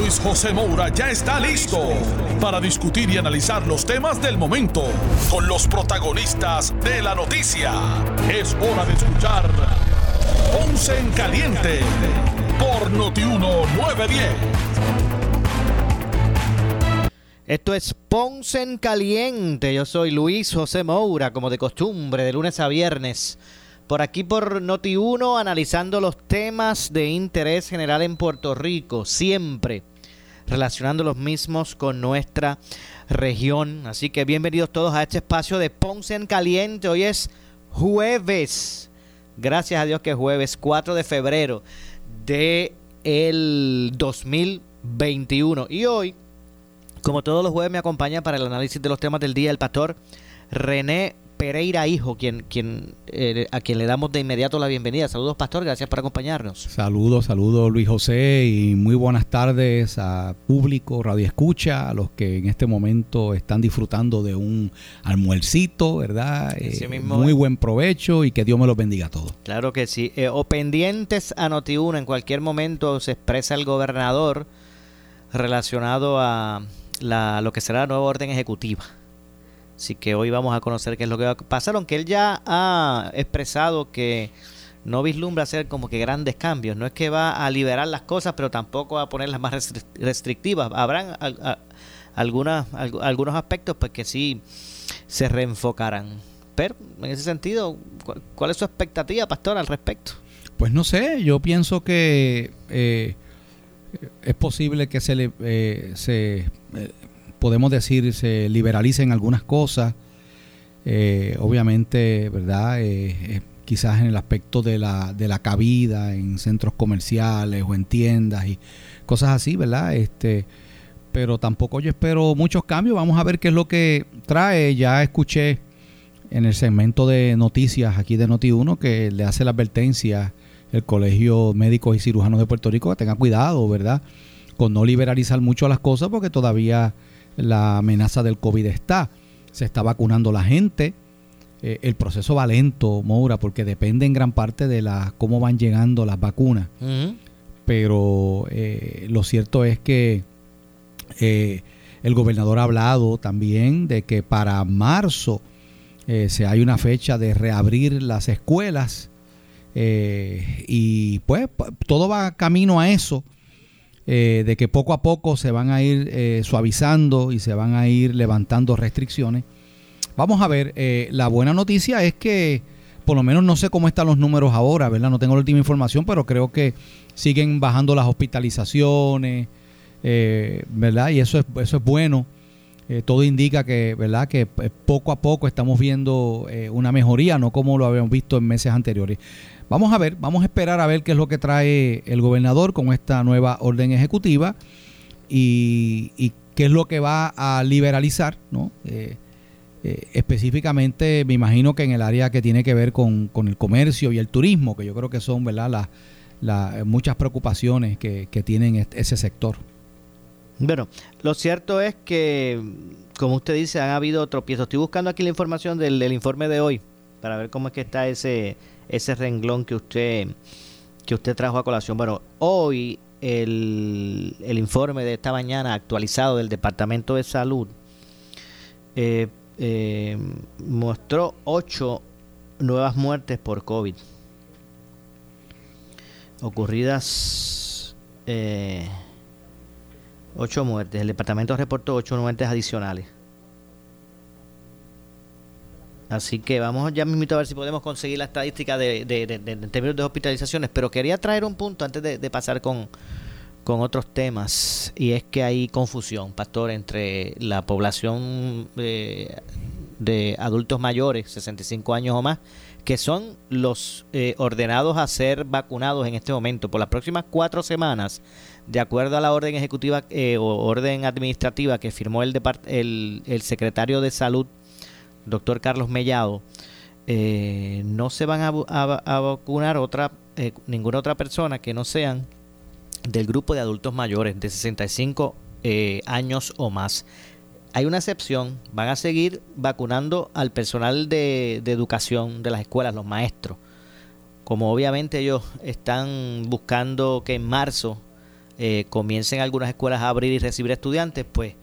Luis José Moura ya está listo para discutir y analizar los temas del momento con los protagonistas de la noticia. Es hora de escuchar Ponce en Caliente por Notiuno 910. Esto es Ponce en Caliente. Yo soy Luis José Moura, como de costumbre, de lunes a viernes. Por aquí por Noti1, analizando los temas de interés general en Puerto Rico, siempre relacionando los mismos con nuestra región. Así que bienvenidos todos a este espacio de Ponce en Caliente. Hoy es jueves. Gracias a Dios que es jueves 4 de febrero de el 2021. Y hoy, como todos los jueves, me acompaña para el análisis de los temas del día el pastor René Pereira Hijo, quien, quien, eh, a quien le damos de inmediato la bienvenida. Saludos, Pastor, gracias por acompañarnos. Saludos, saludos, Luis José, y muy buenas tardes a público, radio escucha, a los que en este momento están disfrutando de un almuercito, ¿verdad? Eh, muy buen provecho y que Dios me los bendiga a todos. Claro que sí. Eh, o pendientes a Noti1, en cualquier momento se expresa el gobernador relacionado a la, lo que será la nueva orden ejecutiva Así que hoy vamos a conocer qué es lo que va a pasar, aunque él ya ha expresado que no vislumbra hacer como que grandes cambios. No es que va a liberar las cosas, pero tampoco va a ponerlas más restrictivas. Habrán algunas, algunos aspectos pues que sí se reenfocarán. Pero en ese sentido, ¿cuál es su expectativa, pastor, al respecto? Pues no sé, yo pienso que eh, es posible que se le eh, se eh, podemos decir, se liberalicen algunas cosas. Eh, obviamente, ¿verdad? Eh, eh, quizás en el aspecto de la, de la cabida en centros comerciales o en tiendas y cosas así, ¿verdad? Este, pero tampoco yo espero muchos cambios. Vamos a ver qué es lo que trae. Ya escuché en el segmento de noticias aquí de Noti1 que le hace la advertencia el Colegio Médicos y Cirujanos de Puerto Rico que tenga cuidado, ¿verdad? Con no liberalizar mucho las cosas porque todavía la amenaza del COVID está. Se está vacunando la gente. Eh, el proceso va lento, Moura, porque depende en gran parte de la, cómo van llegando las vacunas. Pero eh, lo cierto es que eh, el gobernador ha hablado también de que para marzo se hay una fecha de reabrir las escuelas. y pues todo va camino a eso. Eh, de que poco a poco se van a ir eh, suavizando y se van a ir levantando restricciones. Vamos a ver, eh, la buena noticia es que por lo menos no sé cómo están los números ahora, ¿verdad? No tengo la última información, pero creo que siguen bajando las hospitalizaciones, ¿verdad? Y eso es, eso es bueno. todo indica que, ¿verdad? Que poco a poco estamos viendo una mejoría, no como lo habíamos visto en meses anteriores. Vamos a ver, vamos a esperar a ver qué es lo que trae el gobernador con esta nueva orden ejecutiva y, qué es lo que va a liberalizar, ¿no? Eh, eh, específicamente me imagino que en el área que tiene que ver con, el comercio y el turismo, que yo creo que son ¿verdad? Las, muchas preocupaciones que, tienen ese sector. Bueno, lo cierto es que, como usted dice, han habido tropiezos. Estoy buscando aquí la información del informe de hoy para ver cómo es que está ese, ese renglón que usted, que usted trajo a colación. Bueno, hoy el, el informe de esta mañana actualizado del Departamento de Salud eh, eh, mostró ocho nuevas muertes por COVID ocurridas eh, ocho muertes. El departamento reportó ocho muertes adicionales. Así que vamos ya mismo a ver si podemos conseguir la estadística de, en términos de hospitalizaciones. Pero quería traer un punto antes de, pasar con, otros temas. Y es que hay confusión, pastor, entre la población eh, de adultos mayores, 65 años o más, que son los eh, ordenados a ser vacunados en este momento. Por las próximas cuatro semanas, de acuerdo a la orden ejecutiva eh, o orden administrativa que firmó el, el, el secretario de Salud doctor Carlos Mellado, eh, no se van a, vacunar otra, ninguna otra persona que no sean del grupo de adultos mayores de 65 años o más. Hay una excepción, van a seguir vacunando al personal de, educación de las escuelas, los maestros. Como obviamente ellos están buscando que en marzo eh, comiencen algunas escuelas a abrir y recibir estudiantes, pues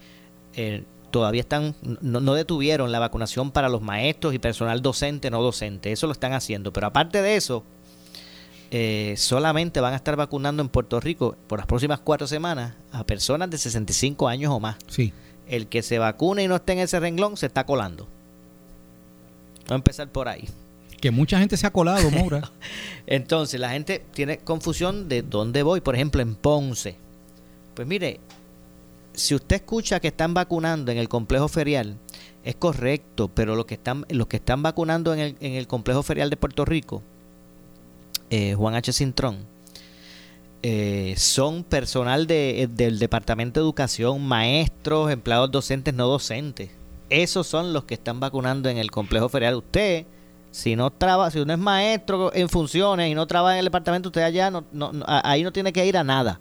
eh, todavía están, no, detuvieron la vacunación para los maestros y personal docente, no docente. Eso lo están haciendo. Pero aparte de eso, eh, solamente van a estar vacunando en Puerto Rico por las próximas cuatro semanas a personas de 65 años o más. Sí el que se vacune y no esté en ese renglón se está colando. Vamos a empezar por ahí. Que mucha gente se ha colado, Moura. Entonces, la gente tiene confusión de dónde voy. Por ejemplo, en Ponce. Pues mire, si usted escucha que están vacunando en el complejo ferial, es correcto, pero los que están, los que están vacunando en el, en el complejo ferial de Puerto Rico, eh, Juan H. Cintrón, eh, son personal de, eh, del Departamento de Educación, maestros, empleados docentes, no docentes. Esos son los que están vacunando en el complejo ferial. Usted, si no trabaja, si uno es maestro en funciones y no trabaja en el departamento, usted allá no, ahí no tiene que ir a nada.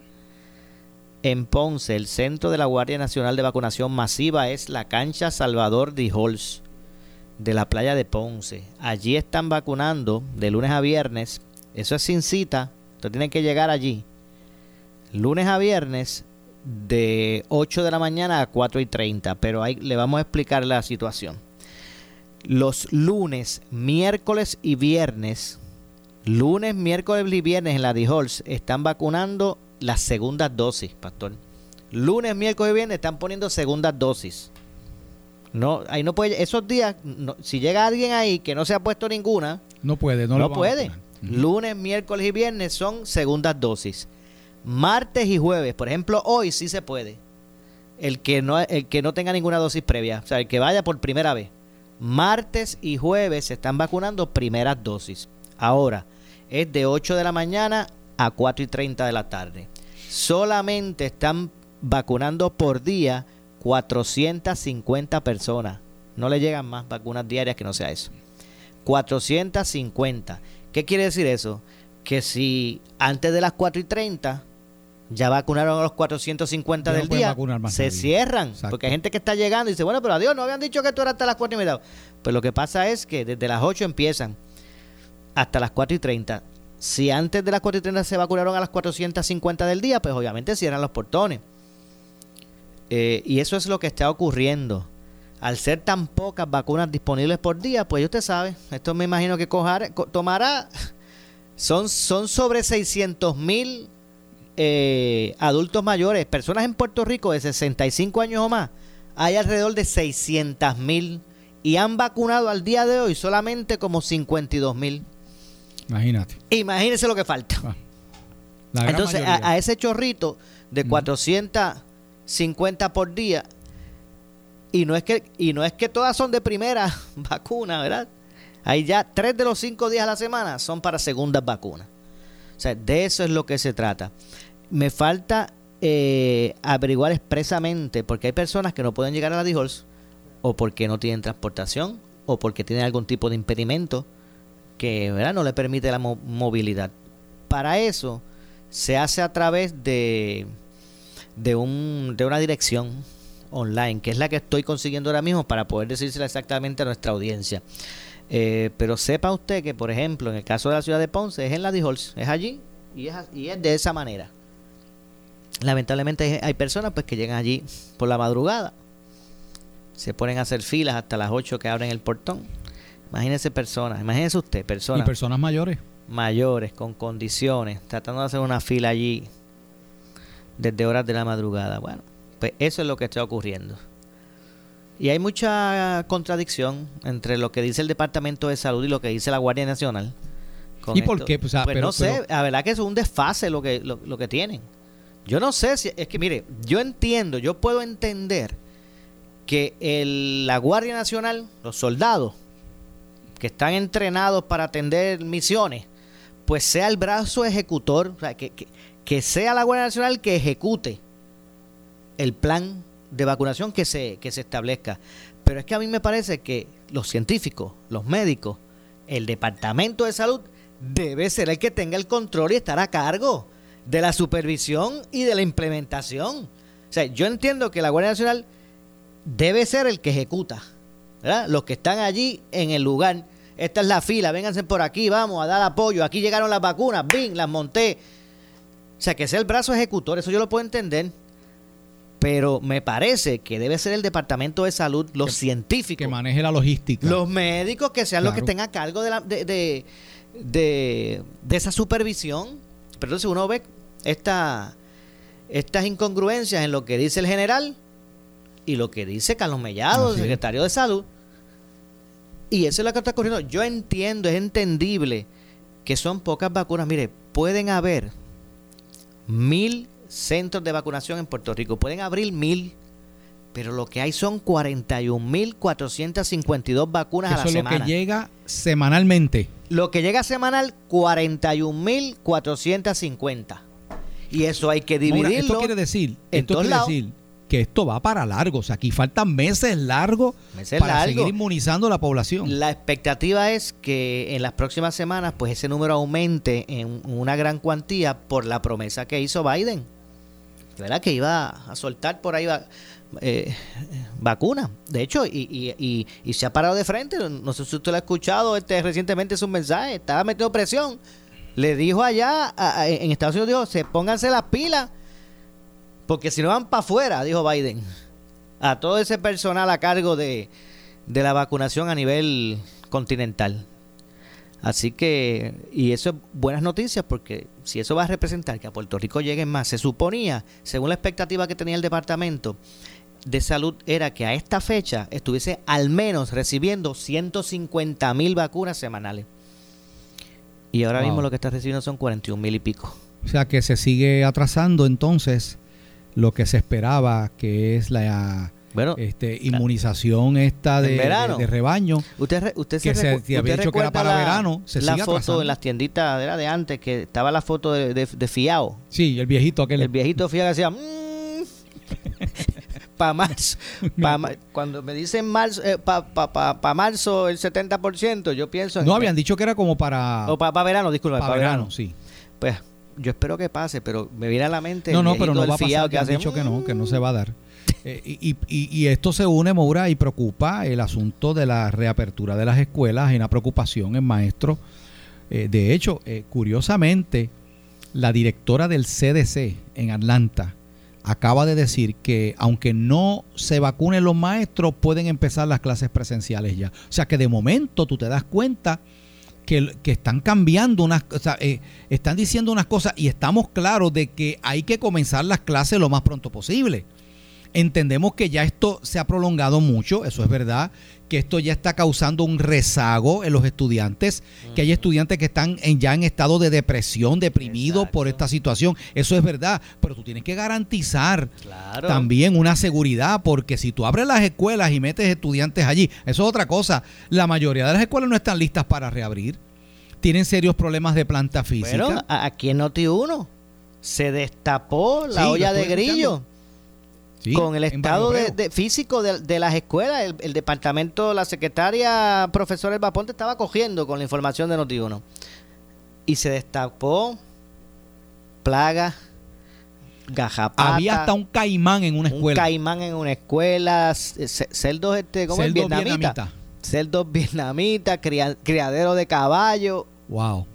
En Ponce, el centro de la Guardia Nacional de Vacunación Masiva es la cancha Salvador Dijols de la playa de Ponce. Allí están vacunando de lunes a viernes. Eso es sin cita Usted tiene que llegar allí lunes a viernes de 8 de la mañana a 4 y 30, pero ahí le vamos a explicar la situación. Los lunes, miércoles y viernes, lunes, miércoles y viernes en la D-Halls están vacunando las segundas dosis, pastor. Lunes, miércoles y viernes están poniendo segundas dosis. No, ahí no puede, esos días, si llega alguien ahí que no se ha puesto ninguna, no puede, no, no puede. Lunes, miércoles y viernes son segundas dosis. Martes y jueves, por ejemplo, hoy sí se puede. El que no, el que no tenga ninguna dosis previa, o sea, el que vaya por primera vez. Martes y jueves se están vacunando primeras dosis. Ahora, es de 8 de la mañana a 4 y 30 de la tarde. Solamente están vacunando por día 450 personas. No le llegan más vacunas diarias que no sea eso. 450. ¿Qué quiere decir eso? Que si antes de las 4 y 30 ya vacunaron a los 450 del día, se cierran. Porque hay gente que está llegando y dice, bueno, pero adiós, no habían dicho que tú eras hasta las 4 y media. Pues lo que pasa es que desde las 8 empiezan hasta las 4 y 30. Si antes de las 4 y 30 se vacunaron a las 450 del día, pues obviamente cierran los portones. Eh, y eso es lo que está ocurriendo al ser tan pocas vacunas disponibles por día, pues usted sabe, esto me imagino que tomará, son, son sobre 600 mil eh, adultos mayores, personas en Puerto Rico de 65 años o más, hay alrededor de 600 mil y han vacunado al día de hoy solamente como 52 mil. Imagínate. Imagínese lo que falta. Ah, Entonces, a, ese chorrito de 450 por día, y no es que, y no es que todas son de primera vacuna, ¿verdad? Hay ya tres de los cinco días a la semana son para segundas vacunas. O sea, de eso es lo que se trata. Me falta eh, averiguar expresamente, porque hay personas que no pueden llegar a la DIJOLS, o porque no tienen transportación, o porque tienen algún tipo de impedimento que ¿verdad? no le permite la movilidad. Para eso se hace a través de, de, un, de una dirección online, que es la que estoy consiguiendo ahora mismo para poder decírsela exactamente a nuestra audiencia. Eh, pero sepa usted que, por ejemplo, en el caso de la ciudad de Ponce, es en la Dijols, es allí y es, y es de esa manera. Lamentablemente hay personas pues que llegan allí por la madrugada, se ponen a hacer filas hasta las 8 que abren el portón. Imagínese personas, imagínese usted, personas. Y personas mayores. Mayores, con condiciones, tratando de hacer una fila allí desde horas de la madrugada. Bueno, pues eso es lo que está ocurriendo. Y hay mucha contradicción entre lo que dice el Departamento de Salud y lo que dice la Guardia Nacional. ¿Y por qué? Pues, pues no sé, la verdad que es un desfase lo que, lo, que tienen. Yo no sé si, es que mire, yo entiendo, yo puedo entender que el, la Guardia Nacional, los soldados que están entrenados para atender misiones, pues sea el brazo ejecutor, o sea, que, que sea la Guardia Nacional que ejecute el plan de vacunación que se, que se establezca. Pero es que a mí me parece que los científicos, los médicos, el Departamento de Salud debe ser el que tenga el control y estar a cargo de la supervisión y de la implementación. O sea, yo entiendo que la Guardia Nacional debe ser el que ejecuta. ¿Verdad? Los que están allí en el lugar. Esta es la fila, vénganse por aquí, vamos a dar apoyo. Aquí llegaron las vacunas, ¡bing! Las monté. O sea, que sea el brazo ejecutor, eso yo lo puedo entender. Pero me parece que debe ser el Departamento de Salud, los científicos. Que maneje la logística. Los médicos que sean los que estén a cargo de, la, de, de, de- de esa supervisión. Pero entonces uno ve esta, estas incongruencias en lo que dice el general y lo que dice Carlos Mellado, el secretario de Salud. Y eso es lo que está ocurriendo. Yo entiendo, es entendible que son pocas vacunas. Mire, pueden haber mil centros de vacunación en Puerto Rico. Pueden abrir mil, pero lo que hay son 41.452 vacunas a Eso la es lo semana. que llega semanalmente. Lo que llega semanal, 41.450. Y eso hay que dividirlo. esto quiere decir, esto quiere decir que esto va para largo. O sea, aquí faltan meses largos Meses para seguir inmunizando a la población. La expectativa es que en las próximas semanas pues ese número aumente en una gran cuantía por la promesa que hizo Biden. ¿Verdad? Que iba a soltar por ahí va- eh, vacunas. De hecho, y, y- y- y se ha parado de frente. No sé si usted lo ha escuchado este, recientemente sus mensajes. Estaba metiendo presión. Le dijo allá a- a- en Estados Unidos, dijo, se pónganse las pilas. Porque si no van para afuera, dijo Biden. A todo ese personal a cargo de, de la vacunación a nivel continental. Así que, y eso es buenas noticias porque si eso va a representar que a Puerto Rico lleguen más, se suponía, según la expectativa que tenía el Departamento de Salud, era que a esta fecha estuviese al menos recibiendo 150 mil vacunas semanales. Y ahora Wow. mismo lo que está recibiendo son 41 mil y pico. O sea, que se sigue atrasando entonces lo que se esperaba, que es la Bueno, este, inmunización esta de, rebaño. Usted, usted que se- se había dicho que era para la- verano, se la sigue foto atrasando. en las tienditas era de antes que estaba la foto de, de, de Fiao. Sí, el viejito aquel. El viejito Fiao que decía para marzo. pa ma- cuando me dicen marzo, para pa, pa- pa marzo el 70%, yo pienso en no habían dicho que era como para, o para verano, disculpa, para para verano, verano. sí. Pues yo espero que pase, pero me viene a la mente No, el no, pero no va a pasar. que han dicho que no, que no se va a dar. Eh, y, y- y esto se une, Moura, y preocupa el asunto de la reapertura de las escuelas. Hay una preocupación en maestros. Eh, de hecho, eh, curiosamente, la directora del CDC en Atlanta acaba de decir que aunque no se vacunen los maestros, pueden empezar las clases presenciales ya. O sea que de momento tú te das cuenta que, están cambiando unas o sea, eh, están diciendo unas cosas y estamos claros de que hay que comenzar las clases lo más pronto posible. Entendemos que ya esto se ha prolongado mucho, eso es verdad, que esto ya está causando un rezago en los estudiantes, que hay estudiantes que están en, ya en estado de depresión, deprimidos por esta situación, eso es verdad, pero tú tienes que garantizar Claro. también una seguridad, porque si tú abres las escuelas y metes estudiantes allí, eso es otra cosa. La mayoría de las escuelas no están listas para reabrir. Tienen serios problemas de planta física. A- aquí en Noti1 se destapó la Sí, olla de grillo. escuchando. Sí, con el estado de, de- físico de, de las escuelas, el, el departamento, la secretaria profesor Elba Ponte estaba cogiendo con la información de Noti1. Y se destapó plaga, gajapata, Había hasta un caimán en una un escuela. caimán en una escuela, c- c- celdos, este, ¿cómo es? Celdos Vietnamita. vietnamitas. Celdos vietnamitas, cria- criadero de caballo. Wow.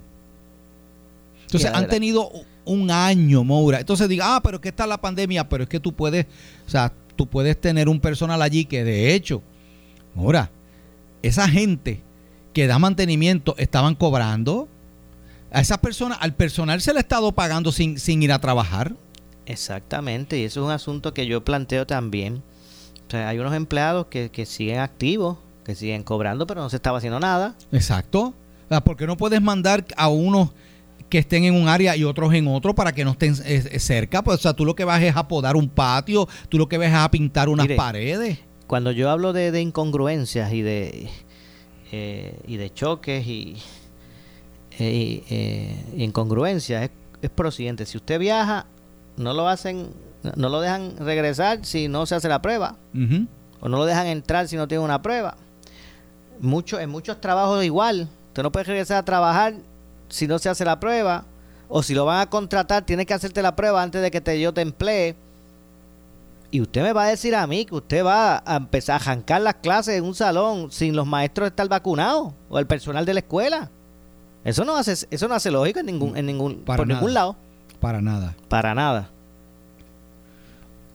Entonces han tenido un año, Moura. Entonces diga, ah, pero es que está la pandemia, pero es que tú puedes, o sea, tú puedes tener un personal allí que de hecho, Moura, esa gente que da mantenimiento estaban cobrando. A esas personas, al personal se le ha estado pagando sin, sin ir a trabajar. Exactamente, y eso es un asunto que yo planteo también. O sea, hay unos empleados que, que siguen activos, que siguen cobrando, pero no se estaba haciendo nada. Exacto. O sea, ¿Por qué no puedes mandar a unos que estén en un área y otros en otro para que no estén eh, eh, cerca? Pues, o sea, tú lo que vas es a podar un patio, tú lo que vas es a pintar unas Mire, paredes. Cuando yo hablo de, de incongruencias y de eh, y de choques y eh, incongruencias es, es por lo siguiente, si usted viaja, no lo hacen, no lo dejan regresar si no se hace la prueba, o no lo dejan entrar si no tiene una prueba. Mucho, en muchos trabajos igual, Usted no puede regresar a trabajar si no se hace la prueba. O si lo van a contratar, tienes que hacerte la prueba antes de que te, yo te emplee. Y usted me va a decir a mí que usted va a empezar a arrancar las clases en un salón sin los maestros estar vacunados o el personal de la escuela. Eso no hace, eso no hace lógica en ningún, en ningún, por ningún lado. Para nada. Para nada.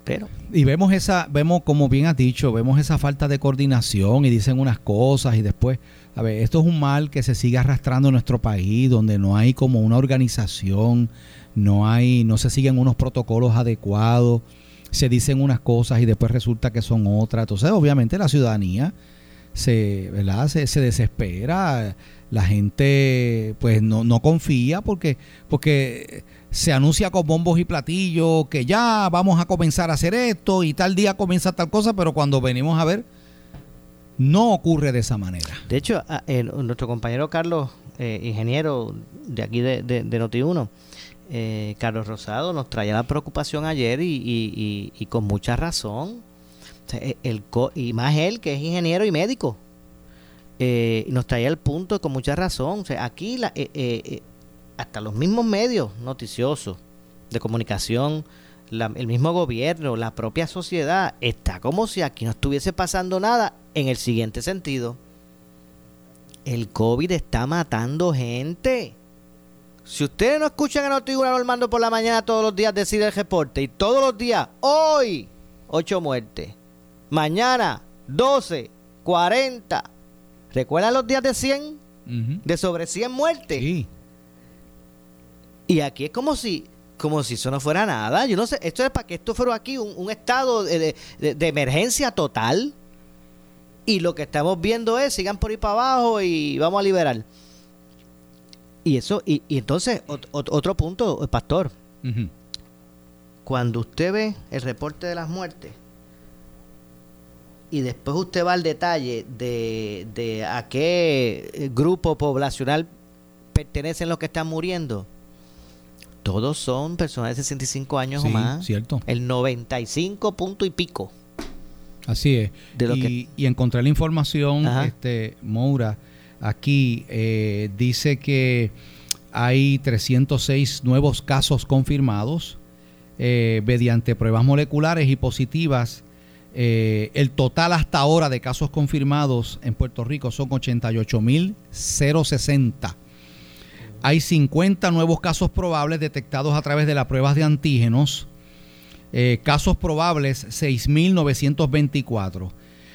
Pero. Y vemos esa, vemos, como bien has dicho, vemos esa falta de coordinación y dicen unas cosas y después, a ver, esto es un mal que se sigue arrastrando en nuestro país, donde no hay como una organización, no hay, no se siguen unos protocolos adecuados se dicen unas cosas y después resulta que son otras. Entonces, obviamente, la ciudadanía se, ¿verdad? se, se desespera. La gente pues no, no confía porque, porque se anuncia con bombos y platillos que ya vamos a comenzar a hacer esto y tal día comienza tal cosa, pero cuando venimos a ver, no ocurre de esa manera. De hecho, nuestro compañero Carlos, eh, ingeniero de aquí de, de, de Noti1, eh, Carlos Rosado nos traía la preocupación ayer y, con mucha razón. E, el, y más él, que es ingeniero y médico. Eh, nos traía el punto con mucha razón. aquí la, eh, hasta los mismos medios noticiosos de comunicación, el mismo gobierno, la propia sociedad, está como si aquí no estuviese pasando nada en el siguiente sentido. El COVID está matando gente. Si ustedes no escuchan a Noti Normando por la mañana todos los días decir el reporte y todos los días, hoy, 8 muertes, mañana, 12, 40. ¿Recuerdan los días de 100? De sobre 100 muertes. Sí. Y aquí es como si como si eso no fuera nada. Yo no sé, esto es para que esto fuera aquí un, estado de, de, emergencia total. Y lo que estamos viendo es, sigan por ahí para abajo y vamos a liberar. Y eso, y, entonces, otro punto, eh, pastor. Cuando usted ve el reporte de las muertes y después usted va al detalle de, de a qué grupo poblacional pertenecen los que están muriendo, todos son personas de 65 años o más. cierto. El 95 punto y pico. Así es. y, y, encontré la información, este Moura, aquí eh, dice que hay 306 nuevos casos confirmados eh, mediante pruebas moleculares y positivas. Eh, el total hasta ahora de casos confirmados en Puerto Rico son 88.060. Hay 50 nuevos casos probables detectados a través de las pruebas de antígenos. casos probables 6.924.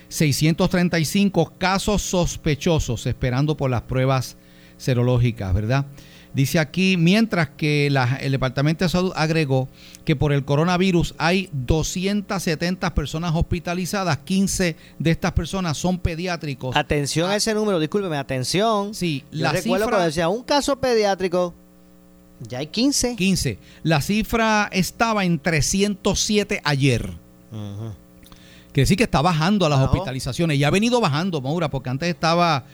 635 casos sospechosos esperando por las pruebas serológicas, ¿verdad? Dice aquí, mientras que el Departamento de Salud agregó que por el coronavirus hay 270 personas hospitalizadas, 15 de estas personas son pediátricos. Atención a ah. ese número, discúlpeme, atención. Sí, Yo la recuerdo cuando decía un caso pediátrico, ya hay 15. 15. La cifra estaba en 307 ayer. Quiere decir que está bajando a las hospitalizaciones. Y ha venido bajando, Maura, porque antes estaba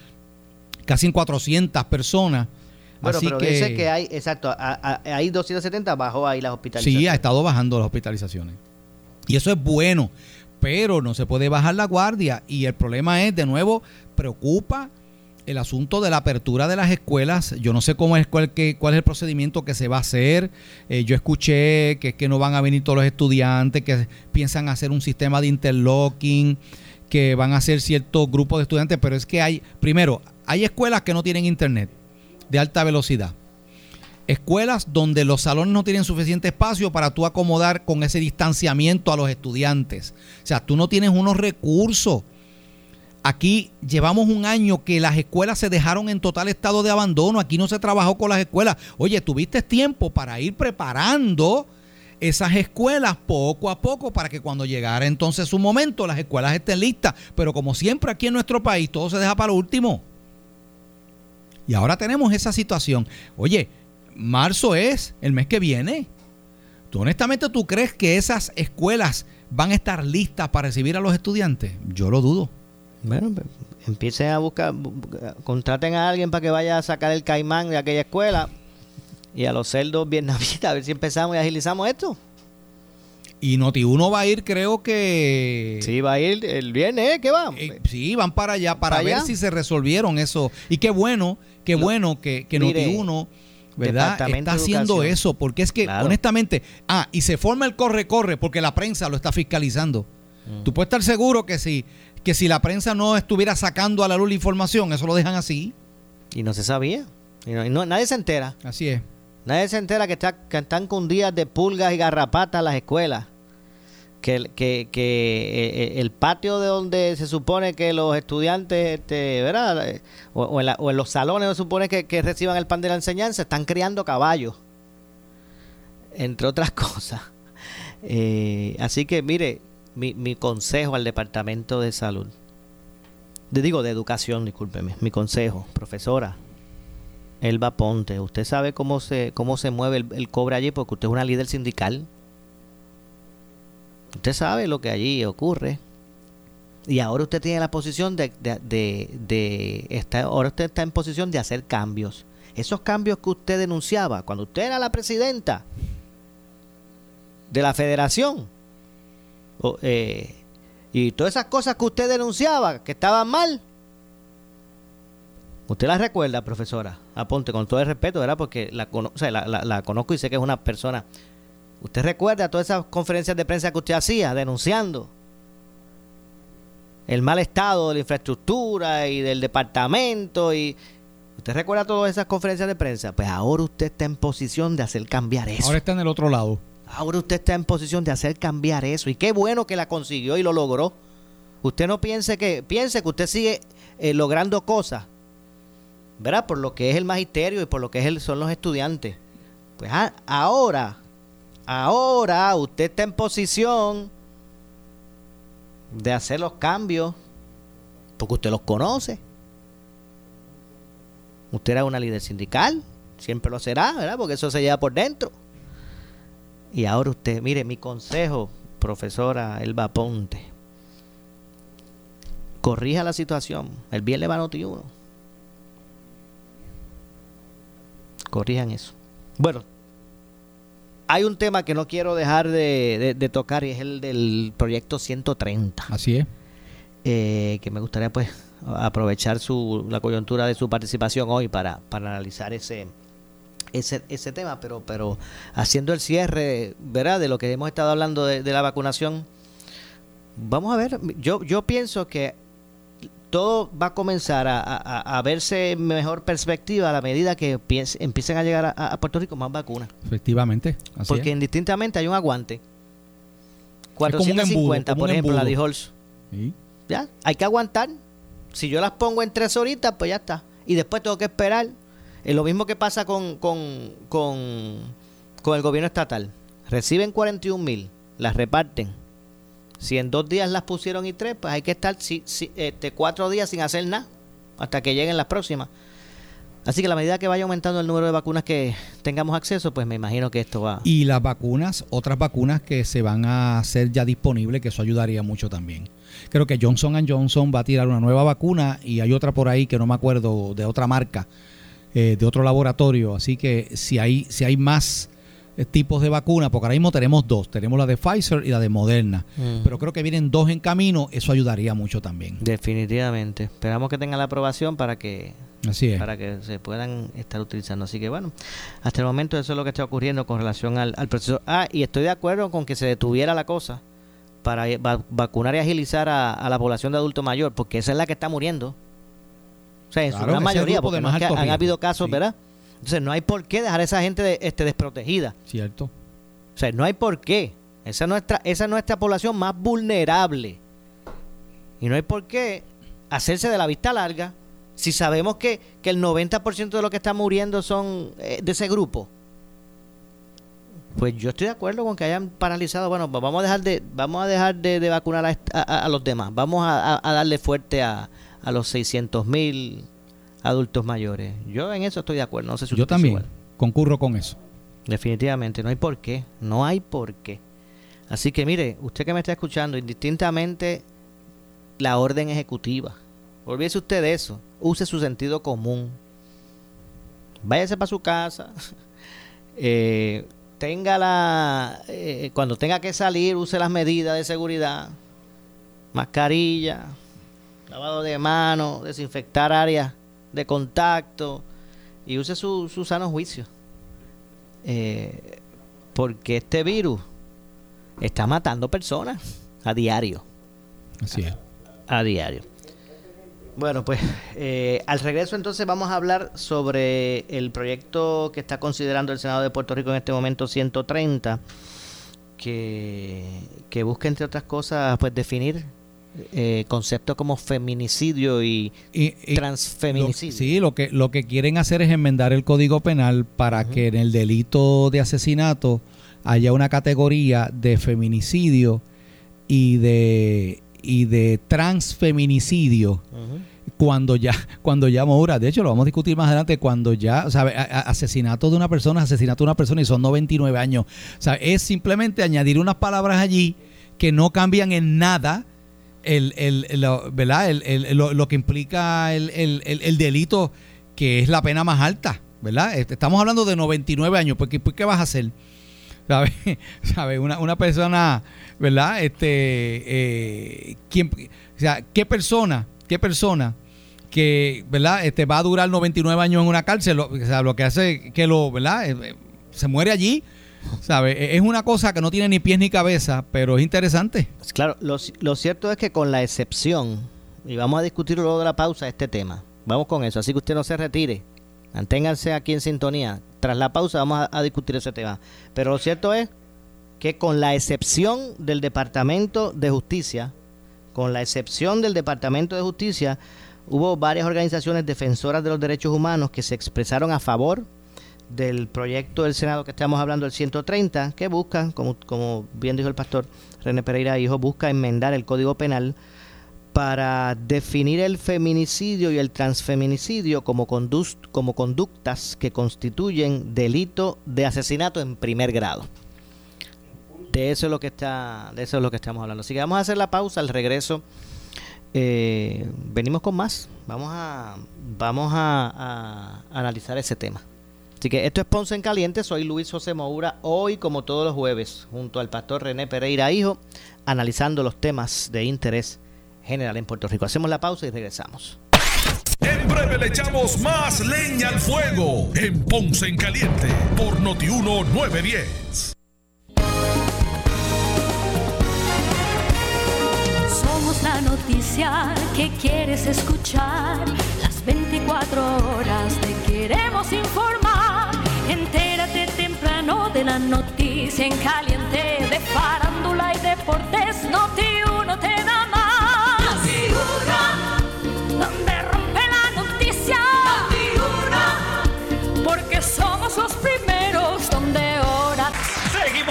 casi en 400 personas. Bueno, pero que, dice que hay, exacto, hay 270, bajó ahí las hospitalizaciones. Sí, ha estado bajando las hospitalizaciones. Y eso es bueno, pero no se puede bajar la guardia. Y el problema es, de nuevo, preocupa el asunto de la apertura de las escuelas, yo no sé cómo es cuál, cuál es el procedimiento que se va a hacer. Eh, yo escuché que, que no van a venir todos los estudiantes, que piensan hacer un sistema de interlocking, que van a hacer cierto grupo de estudiantes, pero es que hay, primero, hay escuelas que no tienen internet de alta velocidad. Escuelas donde los salones no tienen suficiente espacio para tú acomodar con ese distanciamiento a los estudiantes. O sea, tú no tienes unos recursos Aquí llevamos un año que las escuelas se dejaron en total estado de abandono. Aquí no se trabajó con las escuelas. Oye, tuviste tiempo para ir preparando esas escuelas poco a poco para que cuando llegara entonces su momento las escuelas estén listas. Pero como siempre aquí en nuestro país todo se deja para lo último. Y ahora tenemos esa situación. Oye, marzo es el mes que viene. ¿Tú honestamente tú crees que esas escuelas van a estar listas para recibir a los estudiantes? Yo lo dudo. Bueno, pues, empiecen a buscar, contraten a alguien para que vaya a sacar el caimán de aquella escuela y a los cerdos vietnamitas, a ver si empezamos y agilizamos esto. Y Noti1 va a ir, creo que... Sí, va a ir el viernes, ¿eh? ¿qué va? Eh, sí, van para allá para, ¿Para ver allá? si se resolvieron eso. Y qué bueno, qué bueno que, que Mire, Noti1, ¿verdad? Está haciendo eso. Porque es que, Claro. honestamente, ah, y se forma el corre-corre porque la prensa lo está fiscalizando. Mm. Tú puedes estar seguro que si, que si la prensa no estuviera sacando a la luz la información, eso lo dejan así. Y no se sabía. Y no- y no- nadie se entera. Así es. Nadie se entera que, está, que están con días de pulgas y garrapatas las escuelas. Que, el- que, eh, eh, el patio de donde se supone que los estudiantes, este, ¿verdad? O, en o los salones se supone que, reciban el pan de la enseñanza, están criando caballos. Entre otras cosas. Eh, así que, mire, mi, mi consejo al Departamento de Salud. Le digo de educación, discúlpeme. Mi consejo, profesora, Elba Ponte, usted sabe cómo se cómo se mueve el, el cobre allí porque usted es una líder sindical. Usted sabe lo que allí ocurre. Y ahora usted tiene la posición de, de, de- de- ahora usted está en posición de hacer cambios. Esos cambios que usted denunciaba cuando usted era la presidenta de la federación eh, y todas esas cosas que usted denunciaba que estaban mal, Usted la recuerda, profesora Aponte, con todo el respeto, ¿verdad? Porque la, o sea, la- la conozco y sé que es una persona. ¿Usted recuerda todas esas conferencias de prensa que usted hacía denunciando el mal estado de la infraestructura y del departamento? y ¿Usted recuerda todas esas conferencias de prensa? Pues ahora usted está en posición de hacer cambiar eso. Ahora está en el otro lado. Ahora usted está en posición de hacer cambiar eso. Y qué bueno que la consiguió y lo logró. Usted no piense que, piense que usted sigue eh, logrando cosas, ¿verdad? Por lo que es el magisterio y por lo que es el- son los estudiantes. Pues ah, ahora, ahora usted está en posición de hacer los cambios, porque usted los conoce. Usted era una líder sindical, siempre lo será, ¿verdad? Porque eso se lleva por dentro. Y ahora usted, mire, mi consejo, profesora Elba Ponte, corrija la situación. El viernes va a noti uno. Corrijan eso. Bueno, hay un tema que no quiero dejar de, de- de tocar y es el del proyecto 130 Así es. eh, que me gustaría pues aprovechar su, la coyuntura de su participación hoy para, para analizar ese, ese, ese tema, pero, pero haciendo el cierre, ¿verdad? De lo que hemos estado hablando de, de la vacunación, vamos a ver, yo, yo pienso que todo va a comenzar a, a- a verse en mejor perspectiva a la medida que empiecen a llegar a, a Puerto Rico más vacunas. Efectivamente. Así Porque es. indistintamente hay un aguante. como un embudo, 450, como por ejemplo, la. Sí. Ya, hay que aguantar. Si yo las pongo en tres horitas, pues ya está. Y después tengo que esperar. Es lo mismo que pasa con, con, con, con el gobierno estatal. Reciben 41 mil, las reparten. Si en dos días las pusieron y tres, pues hay que estar si, si- este, cuatro días sin hacer nada hasta que lleguen las próximas. Así que la medida que vaya aumentando el número de vacunas que tengamos acceso, pues me imagino que esto va. Y las vacunas, otras vacunas que se van a hacer ya disponibles, que eso ayudaría mucho también. Creo que Johnson Johnson va a tirar una nueva vacuna y hay otra por ahí que no me acuerdo de otra marca, eh, de otro laboratorio. Así que si hay, si hay más tipos de vacunas, porque ahora mismo tenemos dos, tenemos la de Pfizer y la de Moderna, Mm. pero creo que vienen dos en camino, eso ayudaría mucho también. Definitivamente. Esperamos que tengan la aprobación para que Así es. para que se puedan estar utilizando. Así que bueno, hasta el momento eso es lo que está ocurriendo con relación al, al proceso. Ah, y estoy de acuerdo con que se detuviera la cosa para eh, va- vacunar y agilizar a, a la población de adulto mayor, porque esa es la que está muriendo. O sea, en Claro, su gran mayoría, porque más que han habido casos, Sí. ¿verdad? Entonces no hay por qué dejar a esa gente de- este, desprotegida. Cierto. O sea, no hay por qué. Esa es nuestra, esa es nuestra población más vulnerable. Y no hay por qué hacerse de la vista larga si sabemos que, que el 90% de los que están muriendo son eh, de ese grupo. Pues yo estoy de acuerdo con que hayan paralizado. Bueno, pues vamos a dejar de, vamos a dejar de, de vacunar a, a- a- los demás. Vamos a darle fuerte a, a los 600 mil adultos mayores. Yo en eso estoy de acuerdo. No sé si Yo también igual. concurro con eso. Definitivamente, no hay por qué, no hay por qué. Así que mire, usted que me está escuchando, indistintamente la orden ejecutiva, olvídese usted de eso, use su sentido común, váyase para su casa, eh, tenga la eh, cuando tenga que salir use las medidas de seguridad, mascarilla, lavado de manos, desinfectar áreas de contacto y use su, su sano juicio. Eh, porque este virus está matando personas a diario. Así es. A diario. Bueno, pues eh, al regreso entonces vamos a hablar sobre el proyecto que está considerando el Senado de Puerto Rico en este momento 130, que, que busca entre otras cosas pues definir eh, conceptos como feminicidio y, Y- y transfeminicidio. lo- sí, lo que, lo que quieren hacer es enmendar el Código Penal para que en el delito de asesinato haya una categoría de feminicidio y de, y de transfeminicidio cuando ya, cuando ya Moura, de hecho lo vamos a discutir más adelante, cuando ya, o sea, asesinato de una persona, asesinato de una persona y son 99 años. O sea, es simplemente añadir unas palabras allí que no cambian en nada el, el, lo, ¿verdad? El- lo, lo que implica el, el- el- el delito que es la pena más alta, ¿verdad? Este, Estamos hablando de 99 años, pues ¿qué, pues, ¿qué vas a hacer? ¿Sabes? ¿Sabe? Una, una persona, ¿verdad? Este, eh, ¿quién, o sea, ¿qué persona, qué persona que, ¿verdad? Este, va a durar 99 años en una cárcel, o sea, lo que hace que lo, ¿verdad? Eh, eh, se muere allí, ¿sabe? Es una cosa que no tiene ni pies ni cabeza, pero es interesante. Pues Claro, lo, lo cierto es que con la excepción, y vamos a discutir luego de la pausa este tema, vamos con eso, así que usted no se retire, manténganse aquí en sintonía. Tras la pausa vamos a, a discutir ese tema. Pero lo cierto es que con la excepción del Departamento de Justicia, con la excepción del Departamento de Justicia, hubo varias organizaciones defensoras de los derechos humanos que se expresaron a favor del proyecto del Senado que estamos hablando, el 130, que busca, como, como bien dijo el pastor René Pereira Hijo, busca enmendar el Código Penal para definir el feminicidio y el transfeminicidio como, como conductas que constituyen delito de asesinato en primer grado. De eso es lo que está, de eso es lo que estamos hablando. Así que vamos a hacer la pausa al regreso. eh, venimos con más. Vamos a, vamos a analizar ese tema. Así que esto es Ponce en Caliente, soy Luis José Moura, hoy como todos los jueves, junto al pastor René Pereira Hijo, analizando los temas de interés general en Puerto Rico. Hacemos la pausa y regresamos. En breve le echamos más leña al fuego en Ponce en Caliente por Notiuno 910. Somos la noticia que quieres escuchar. Las 24 horas te queremos informar. Entérate temprano de la noticia en caliente. De farándula y deportes, Noti uno te da más. Noti donde rompe la noticia. Noti porque somos los primeros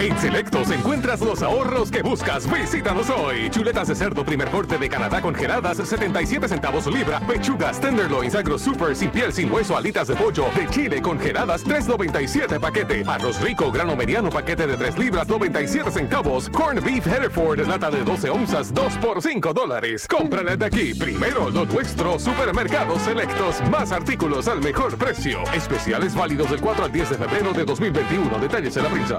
En Selectos encuentras los ahorros que buscas. Visítanos hoy. Chuletas de cerdo primer corte de Canadá congeladas 77 centavos libra. Pechugas tenderloins agro super sin piel sin hueso alitas de pollo de Chile congeladas 3.97 paquete. Arroz rico grano mediano paquete de 3 libras 97 centavos. Corn beef Hereford lata de 12 onzas 2 por 5 dólares. Cómprale de aquí. Primero lo nuestro. Supermercados Selectos. Más artículos al mejor precio. Especiales válidos del 4 al 10 de febrero de 2021. Detalles en la prensa.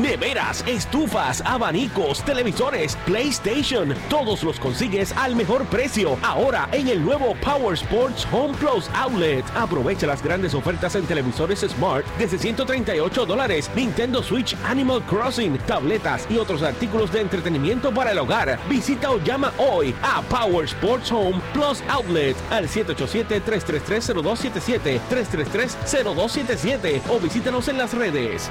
Neveras, estufas, abanicos, televisores, PlayStation, todos los consigues al mejor precio. Ahora en el nuevo Power Sports Home Plus Outlet. Aprovecha las grandes ofertas en televisores Smart desde 138 dólares, Nintendo Switch Animal Crossing, tabletas y otros artículos de entretenimiento para el hogar. Visita o llama hoy a Power Sports Home Plus Outlet al 787-333-0277, 333-0277 o visítanos en las redes.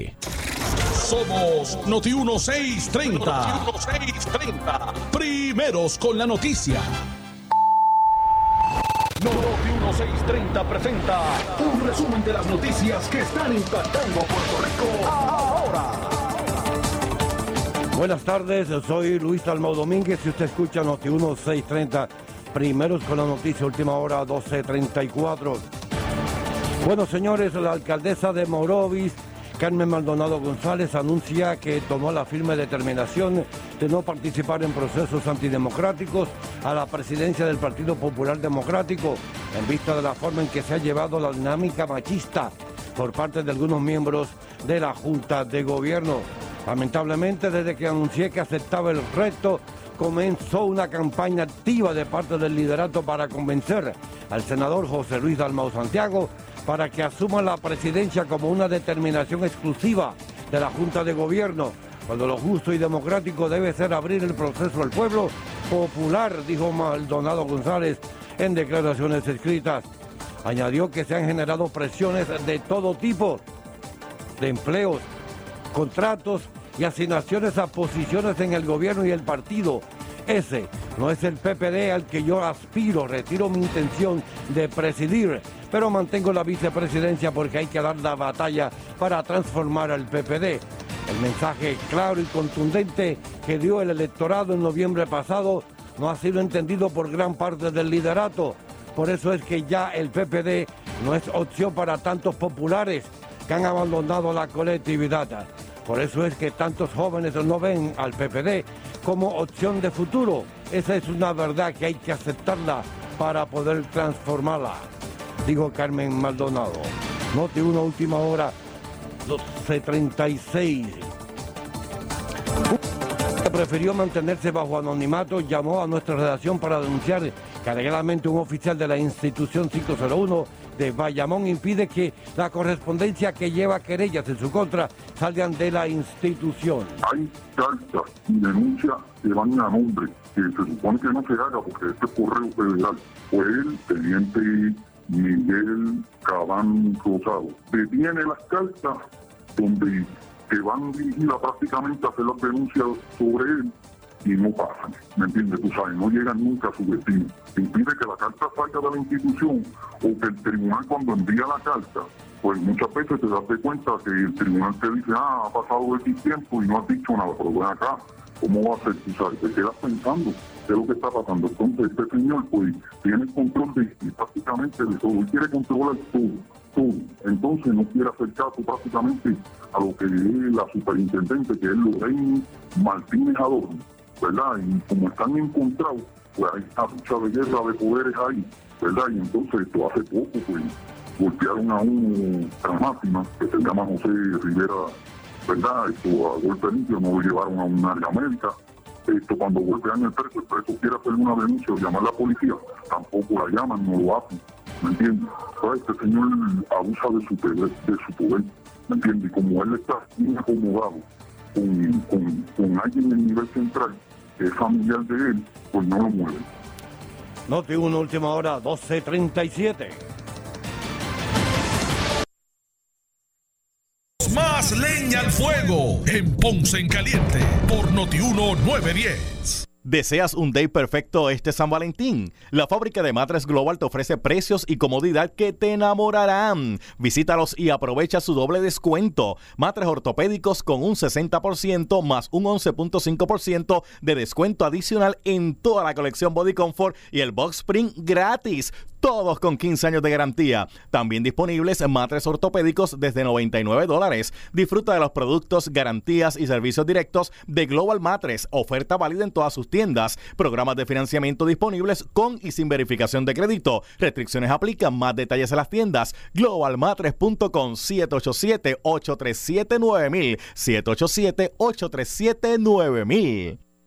Somos Noti 1630. Noti 1630. Primeros con la noticia. Noti 1630 presenta un resumen de las noticias que están impactando a Puerto Rico ahora. Buenas tardes, soy Luis Almao Domínguez y usted escucha Noti 1630. Primeros con la noticia, última hora 1234. Bueno, señores, la alcaldesa de Morovis Carmen Maldonado González anuncia que tomó la firme determinación de no participar en procesos antidemocráticos a la presidencia del Partido Popular Democrático en vista de la forma en que se ha llevado la dinámica machista por parte de algunos miembros de la Junta de Gobierno. Lamentablemente, desde que anuncié que aceptaba el reto, comenzó una campaña activa de parte del liderato para convencer al senador José Luis Dalmau Santiago para que asuma la presidencia como una determinación exclusiva de la Junta de Gobierno, cuando lo justo y democrático debe ser abrir el proceso al pueblo popular, dijo Maldonado González en declaraciones escritas. Añadió que se han generado presiones de todo tipo, de empleos, contratos y asignaciones a posiciones en el gobierno y el partido. Ese no es el PPD al que yo aspiro, retiro mi intención de presidir pero mantengo la vicepresidencia porque hay que dar la batalla para transformar al PPD. El mensaje claro y contundente que dio el electorado en noviembre pasado no ha sido entendido por gran parte del liderato. Por eso es que ya el PPD no es opción para tantos populares que han abandonado la colectividad. Por eso es que tantos jóvenes no ven al PPD como opción de futuro. Esa es una verdad que hay que aceptarla para poder transformarla dijo Carmen Maldonado. Note una última hora, 12.36. Prefirió mantenerse bajo anonimato, llamó a nuestra redacción para denunciar que alegadamente un oficial de la institución 501 de Bayamón impide que la correspondencia que lleva querellas en su contra salgan de la institución. Hay cartas y denuncias que van a nombre, que se supone que no se haga porque este es correo federal. Fue el teniente Miguel Cabán Rosado. Detiene las cartas donde que van dirigidas prácticamente a hacer las denuncias sobre él y no pasan, ¿me entiendes? Tú sabes, no llegan nunca a su destino. Impide que la carta salga de la institución o que el tribunal cuando envía la carta, pues muchas veces te das cuenta que el tribunal te dice, ah, ha pasado X tiempo y no has dicho nada, pero ven acá, ¿cómo va a ser? Tú sabes, te quedas pensando lo que está pasando. Entonces, este señor, pues, tiene control de, prácticamente de todo. Él quiere controlar todo, todo. entonces no quiere hacer caso prácticamente a lo que es la superintendente, que es Lorraine Martínez Adorno, ¿verdad? Y como están encontrados, pues hay una lucha de guerra de poderes ahí, ¿verdad? Y entonces esto hace poco, pues golpearon a un máxima que se llama José Rivera, ¿verdad? Esto a golpe limpio, no lo llevaron a un área médica. Esto cuando golpean el preso, el preso quiere hacer una denuncia o llamar a la policía, tampoco la llaman, no lo hacen, ¿me entiendes? Entonces este señor abusa de su poder, de su poder, ¿me entiendes? Y como él está bien acomodado con, con, con alguien en el nivel central, que es familiar de él, pues no lo mueven. Noti 1, última hora, 12.37. Leña al fuego en Ponce en Caliente por Notiuno 910. ¿Deseas un day perfecto este San Valentín? La fábrica de Matres Global te ofrece precios y comodidad que te enamorarán. Visítalos y aprovecha su doble descuento. Matres ortopédicos con un 60% más un 11.5% de descuento adicional en toda la colección Body Comfort y el Box Spring gratis. Todos con 15 años de garantía. También disponibles matres ortopédicos desde 99 dólares. Disfruta de los productos, garantías y servicios directos de Global Matres. Oferta válida en todas sus tiendas. Programas de financiamiento disponibles con y sin verificación de crédito. Restricciones aplican. Más detalles en las tiendas. Globalmatres.com 787-837-9000. 787-837-9000.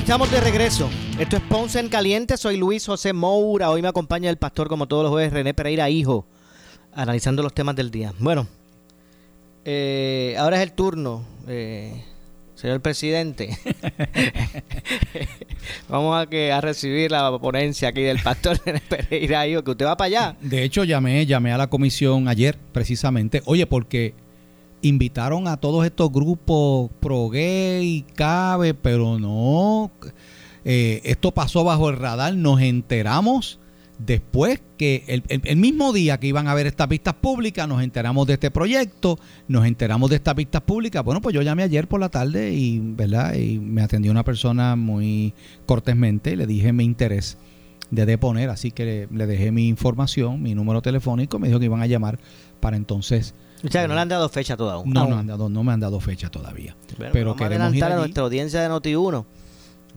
Estamos de regreso. Esto es Ponce en Caliente. Soy Luis José Moura. Hoy me acompaña el pastor, como todos los jueves, René Pereira, hijo, analizando los temas del día. Bueno, eh, ahora es el turno, eh, señor presidente. Vamos a, que, a recibir la ponencia aquí del pastor René Pereira, hijo, que usted va para allá. De hecho, llamé, llamé a la comisión ayer, precisamente. Oye, porque invitaron a todos estos grupos pro gay, cabe, pero no. Eh, esto pasó bajo el radar, nos enteramos después que el, el, mismo día que iban a ver estas vistas públicas, nos enteramos de este proyecto, nos enteramos de estas vistas públicas. Bueno, pues yo llamé ayer por la tarde y, ¿verdad? y me atendió una persona muy cortésmente, le dije mi interés de deponer, así que le dejé mi información, mi número telefónico, me dijo que iban a llamar para entonces o sea, que no le han dado fecha todavía. No, no, han dado, no me han dado fecha todavía. Pero, Pero vamos a queremos ir adelantar a allí. nuestra audiencia de Noti1.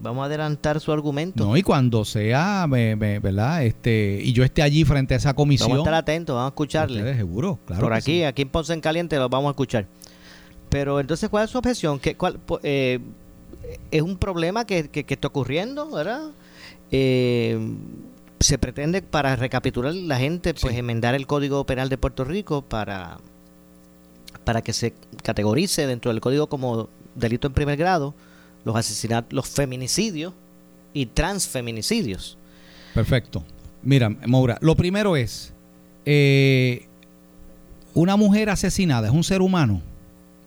Vamos a adelantar su argumento. No, y cuando sea, me- me- ¿verdad? Este, y yo esté allí frente a esa comisión. Vamos a estar atentos, vamos a escucharle. Ustedes, seguro, claro. Por aquí, sí. aquí en Ponce en Caliente, lo vamos a escuchar. Pero entonces, ¿cuál es su objeción? ¿Qué, cuál, eh, ¿Es un problema que, que- que está ocurriendo, verdad? Eh, se pretende, para recapitular la gente, pues enmendar el Código Penal de Puerto Rico para, para que se categorice dentro del código como delito en primer grado los asesinatos, los feminicidios y transfeminicidios. Perfecto. Mira, Maura, lo primero es, eh, ¿una mujer asesinada es un ser humano?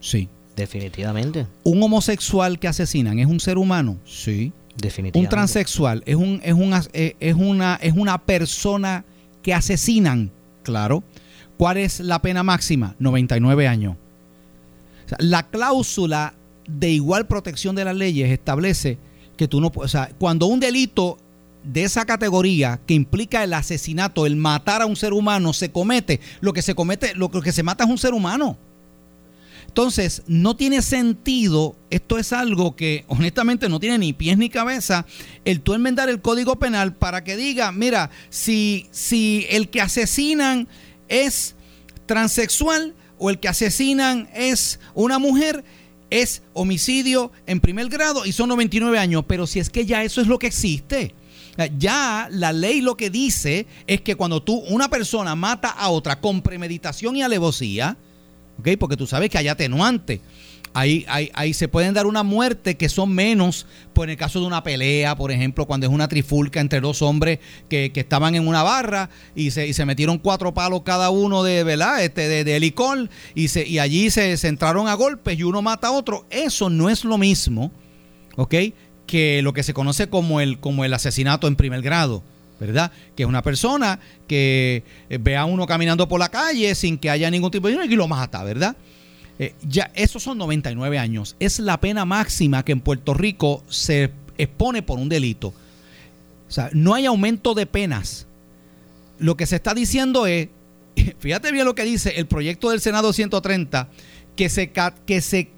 Sí. Definitivamente. ¿Un homosexual que asesinan es un ser humano? Sí. Definitivamente. ¿Un transexual es, un, es, un, as- eh, es, una, es una persona que asesinan? Claro. ¿Cuál es la pena máxima? 99 años. La cláusula de igual protección de las leyes establece que tú no puedes, o sea, cuando un delito de esa categoría que implica el asesinato, el matar a un ser humano se comete, lo que se comete, lo que se mata es un ser humano. Entonces, no tiene sentido, esto es algo que honestamente no tiene ni pies ni cabeza, el tú enmendar el código penal para que diga, mira, si, si el que asesinan es transexual o el que asesinan es una mujer, es homicidio en primer grado y son 99 años, pero si es que ya eso es lo que existe. Ya la ley lo que dice es que cuando tú, una persona mata a otra con premeditación y alevosía, ¿ok? Porque tú sabes que hay atenuante. Ahí, ahí, ahí, se pueden dar una muerte que son menos, pues en el caso de una pelea, por ejemplo, cuando es una trifulca entre dos hombres que, estaban en una barra y se, y se, metieron cuatro palos cada uno de, ¿verdad? Este, de, de licor y, se, y allí se, entraron a golpes y uno mata a otro. Eso no es lo mismo, ¿ok? Que lo que se conoce como el, como el asesinato en primer grado. ¿verdad? Que es una persona que eh, ve a uno caminando por la calle sin que haya ningún tipo de y lo mata, ¿verdad? Eh, ya, esos son 99 años. Es la pena máxima que en Puerto Rico se expone por un delito. O sea, no hay aumento de penas. Lo que se está diciendo es, fíjate bien lo que dice el proyecto del Senado 130, que se, que se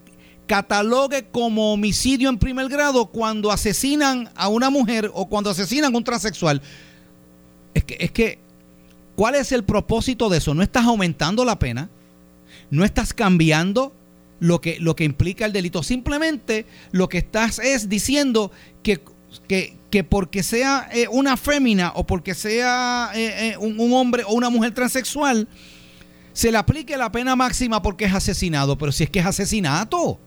catalogue como homicidio en primer grado cuando asesinan a una mujer o cuando asesinan a un transexual. Es que, es que, ¿cuál es el propósito de eso? No estás aumentando la pena, no estás cambiando lo que, lo que implica el delito. Simplemente lo que estás es diciendo que, que, porque sea eh, una fémina o porque sea eh, eh, un, un hombre o una mujer transexual, se le aplique la pena máxima porque es asesinado. Pero si es que es asesinato.